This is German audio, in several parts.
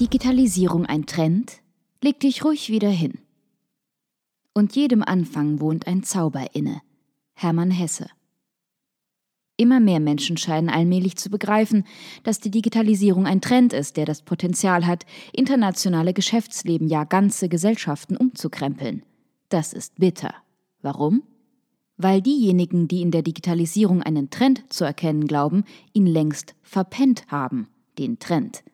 Digitalisierung ein Trend? Leg dich ruhig wieder hin. Und jedem Anfang wohnt ein Zauber inne. Hermann Hesse. Immer mehr Menschen scheinen allmählich zu begreifen, dass die Digitalisierung ein Trend ist, der das Potenzial hat, internationale Geschäftsleben, ja ganze Gesellschaften umzukrempeln. Das ist bitter. Warum? Weil diejenigen, die in der Digitalisierung einen Trend zu erkennen glauben, ihn längst verpennt haben, den Trend.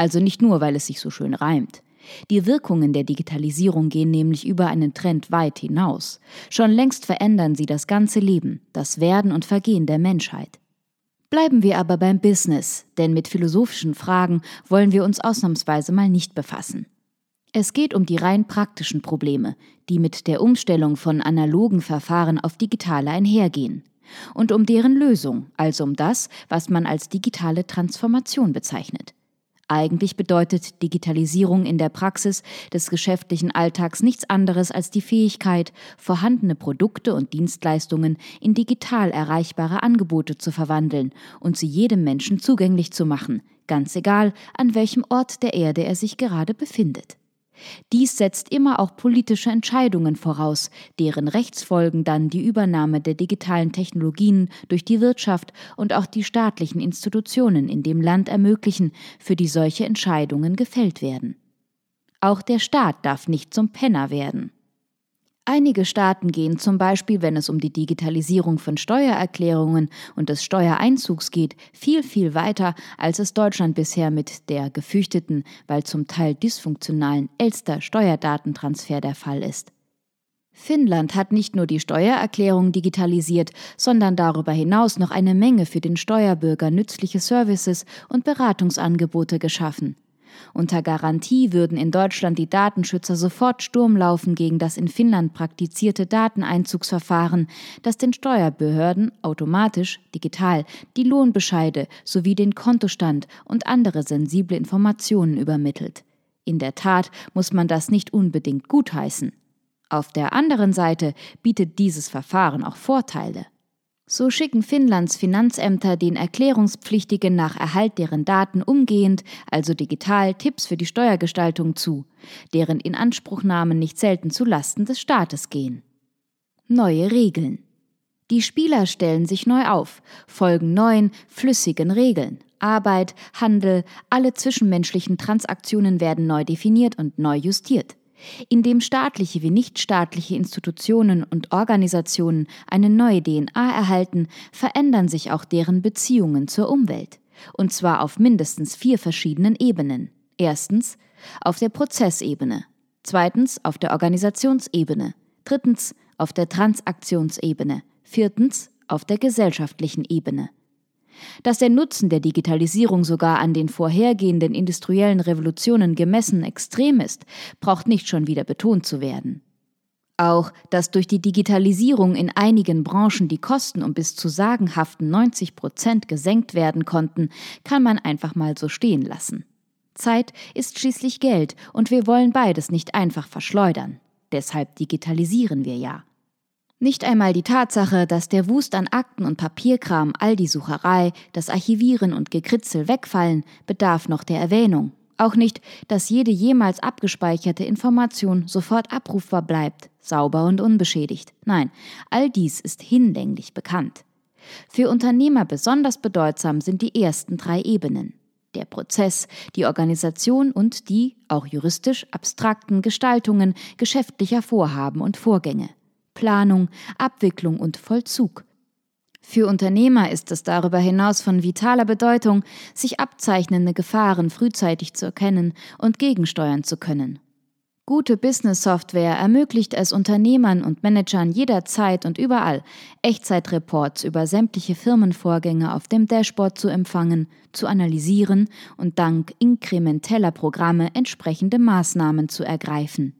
Also nicht nur, weil es sich so schön reimt. Die Wirkungen der Digitalisierung gehen nämlich über einen Trend weit hinaus. Schon längst verändern sie das ganze Leben, das Werden und Vergehen der Menschheit. Bleiben wir aber beim Business, denn mit philosophischen Fragen wollen wir uns ausnahmsweise mal nicht befassen. Es geht um die rein praktischen Probleme, die mit der Umstellung von analogen Verfahren auf digitale einhergehen, und um deren Lösung, also um das, was man als digitale Transformation bezeichnet. Eigentlich bedeutet Digitalisierung in der Praxis des geschäftlichen Alltags nichts anderes als die Fähigkeit, vorhandene Produkte und Dienstleistungen in digital erreichbare Angebote zu verwandeln und sie jedem Menschen zugänglich zu machen, ganz egal, an welchem Ort der Erde er sich gerade befindet. Dies setzt immer auch politische Entscheidungen voraus, deren Rechtsfolgen dann die Übernahme der digitalen Technologien durch die Wirtschaft und auch die staatlichen Institutionen in dem Land ermöglichen, für die solche Entscheidungen gefällt werden. Auch der Staat darf nicht zum Penner werden. Einige Staaten gehen zum Beispiel, wenn es um die Digitalisierung von Steuererklärungen und des Steuereinzugs geht, viel, viel weiter, als es Deutschland bisher mit der gefürchteten, weil zum Teil dysfunktionalen Elster Steuerdatentransfer der Fall ist. Finnland hat nicht nur die Steuererklärung digitalisiert, sondern darüber hinaus noch eine Menge für den Steuerbürger nützliche Services und Beratungsangebote geschaffen. Unter Garantie würden in Deutschland die Datenschützer sofort Sturm laufen gegen das in Finnland praktizierte Dateneinzugsverfahren, das den Steuerbehörden automatisch digital die Lohnbescheide sowie den Kontostand und andere sensible Informationen übermittelt. In der Tat muss man das nicht unbedingt gutheißen. Auf der anderen Seite bietet dieses Verfahren auch Vorteile. So schicken Finnlands Finanzämter den Erklärungspflichtigen nach Erhalt deren Daten umgehend, also digital, Tipps für die Steuergestaltung zu, deren Inanspruchnahmen nicht selten zu Lasten des Staates gehen. Neue Regeln. Die Spieler stellen sich neu auf, folgen neuen, flüssigen Regeln. Arbeit, Handel, alle zwischenmenschlichen Transaktionen werden neu definiert und neu justiert. Indem staatliche wie nichtstaatliche Institutionen und Organisationen eine neue DNA erhalten, verändern sich auch deren Beziehungen zur Umwelt. Und zwar auf mindestens vier verschiedenen Ebenen. Erstens auf der Prozessebene, zweitens auf der Organisationsebene, drittens auf der Transaktionsebene, viertens auf der gesellschaftlichen Ebene. Dass der Nutzen der Digitalisierung sogar an den vorhergehenden industriellen Revolutionen gemessen extrem ist, braucht nicht schon wieder betont zu werden. Auch, dass durch die Digitalisierung in einigen Branchen die Kosten um bis zu sagenhaften 90 Prozent gesenkt werden konnten, kann man einfach mal so stehen lassen. Zeit ist schließlich Geld und wir wollen beides nicht einfach verschleudern. Deshalb digitalisieren wir ja. Nicht einmal die Tatsache, dass der Wust an Akten und Papierkram, all die Sucherei, das Archivieren und Gekritzel wegfallen, bedarf noch der Erwähnung. Auch nicht, dass jede jemals abgespeicherte Information sofort abrufbar bleibt, sauber und unbeschädigt. Nein, all dies ist hinlänglich bekannt. Für Unternehmer besonders bedeutsam sind die ersten drei Ebenen. Der Prozess, die Organisation und die, auch juristisch, abstrakten Gestaltungen geschäftlicher Vorhaben und Vorgänge. Planung, Abwicklung und Vollzug. Für Unternehmer ist es darüber hinaus von vitaler Bedeutung, sich abzeichnende Gefahren frühzeitig zu erkennen und gegensteuern zu können. Gute Business-Software ermöglicht es Unternehmern und Managern jederzeit und überall, Echtzeitreports über sämtliche Firmenvorgänge auf dem Dashboard zu empfangen, zu analysieren und dank inkrementeller Programme entsprechende Maßnahmen zu ergreifen.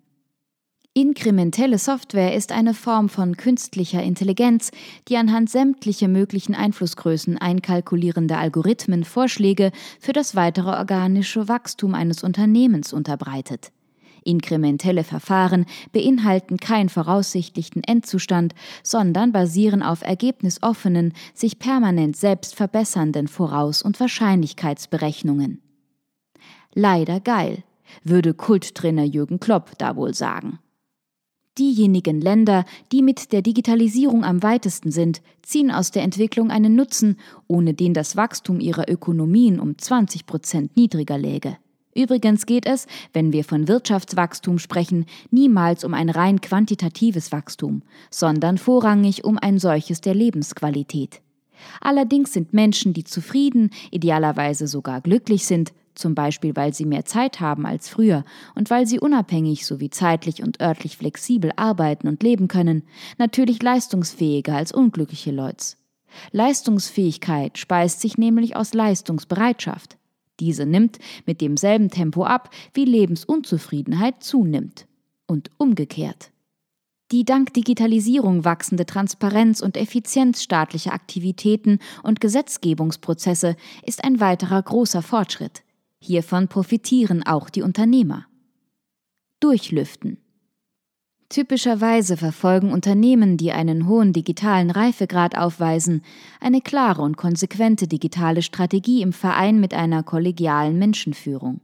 Inkrementelle Software ist eine Form von künstlicher Intelligenz, die anhand sämtlicher möglichen Einflussgrößen einkalkulierende Algorithmen Vorschläge für das weitere organische Wachstum eines Unternehmens unterbreitet. Inkrementelle Verfahren beinhalten keinen voraussichtlichen Endzustand, sondern basieren auf ergebnisoffenen, sich permanent selbst verbessernden Voraus- und Wahrscheinlichkeitsberechnungen. Leider geil, würde Kulttrainer Jürgen Klopp da wohl sagen. Diejenigen Länder, die mit der Digitalisierung am weitesten sind, ziehen aus der Entwicklung einen Nutzen, ohne den das Wachstum ihrer Ökonomien um 20 Prozent niedriger läge. Übrigens geht es, wenn wir von Wirtschaftswachstum sprechen, niemals um ein rein quantitatives Wachstum, sondern vorrangig um ein solches der Lebensqualität. Allerdings sind Menschen, die zufrieden, idealerweise sogar glücklich sind, zum Beispiel weil sie mehr Zeit haben als früher und weil sie unabhängig sowie zeitlich und örtlich flexibel arbeiten und leben können, natürlich leistungsfähiger als unglückliche Leute. Leistungsfähigkeit speist sich nämlich aus Leistungsbereitschaft. Diese nimmt mit demselben Tempo ab, wie Lebensunzufriedenheit zunimmt. Und umgekehrt. Die dank Digitalisierung wachsende Transparenz und Effizienz staatlicher Aktivitäten und Gesetzgebungsprozesse ist ein weiterer großer Fortschritt. Hiervon profitieren auch die Unternehmer. Durchlüften. Typischerweise verfolgen Unternehmen, die einen hohen digitalen Reifegrad aufweisen, eine klare und konsequente digitale Strategie im Verein mit einer kollegialen Menschenführung.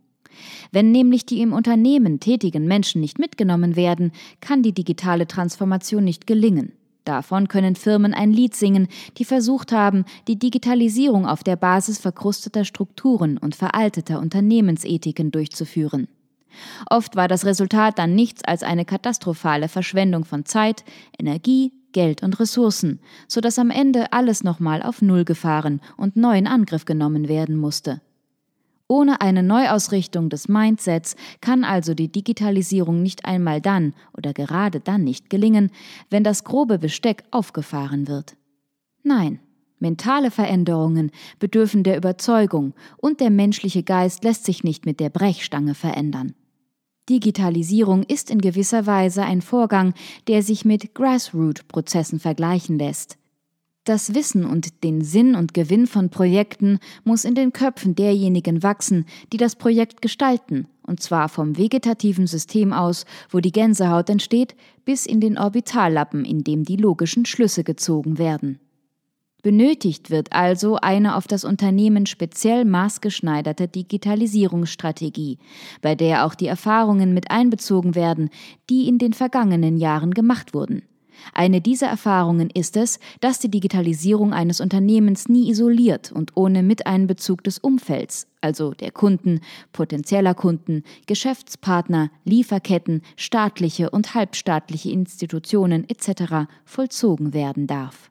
Wenn nämlich die im Unternehmen tätigen Menschen nicht mitgenommen werden, kann die digitale Transformation nicht gelingen. Davon können Firmen ein Lied singen, die versucht haben, die Digitalisierung auf der Basis verkrusteter Strukturen und veralteter Unternehmensethiken durchzuführen. Oft war das Resultat dann nichts als eine katastrophale Verschwendung von Zeit, Energie, Geld und Ressourcen, so dass am Ende alles nochmal auf Null gefahren und neu in Angriff genommen werden musste. Ohne eine Neuausrichtung des Mindsets kann also die Digitalisierung nicht einmal dann oder gerade dann nicht gelingen, wenn das grobe Besteck aufgefahren wird. Nein, mentale Veränderungen bedürfen der Überzeugung und der menschliche Geist lässt sich nicht mit der Brechstange verändern. Digitalisierung ist in gewisser Weise ein Vorgang, der sich mit Grassroot-Prozessen vergleichen lässt. Das Wissen und den Sinn und Gewinn von Projekten muss in den Köpfen derjenigen wachsen, die das Projekt gestalten, und zwar vom vegetativen System aus, wo die Gänsehaut entsteht, bis in den Orbitallappen, in dem die logischen Schlüsse gezogen werden. Benötigt wird also eine auf das Unternehmen speziell maßgeschneiderte Digitalisierungsstrategie, bei der auch die Erfahrungen mit einbezogen werden, die in den vergangenen Jahren gemacht wurden. Eine dieser Erfahrungen ist es, dass die Digitalisierung eines Unternehmens nie isoliert und ohne Miteinbezug des Umfelds, also der Kunden, potenzieller Kunden, Geschäftspartner, Lieferketten, staatliche und halbstaatliche Institutionen etc. vollzogen werden darf.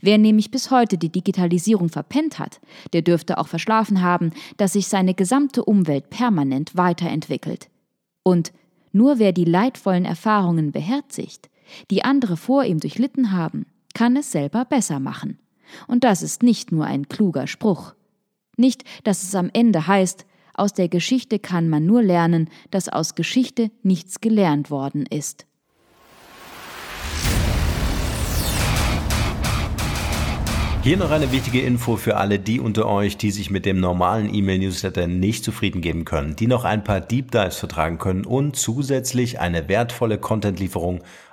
Wer nämlich bis heute die Digitalisierung verpennt hat, der dürfte auch verschlafen haben, dass sich seine gesamte Umwelt permanent weiterentwickelt. Und nur wer die leidvollen Erfahrungen beherzigt, die andere vor ihm durchlitten haben, kann es selber besser machen. Und das ist nicht nur ein kluger Spruch. Nicht, dass es am Ende heißt, aus der Geschichte kann man nur lernen, dass aus Geschichte nichts gelernt worden ist. Hier noch eine wichtige Info für alle die unter euch, die sich mit dem normalen E-Mail-Newsletter nicht zufrieden geben können, die noch ein paar Deep Dives vertragen können und zusätzlich eine wertvolle Content-Lieferung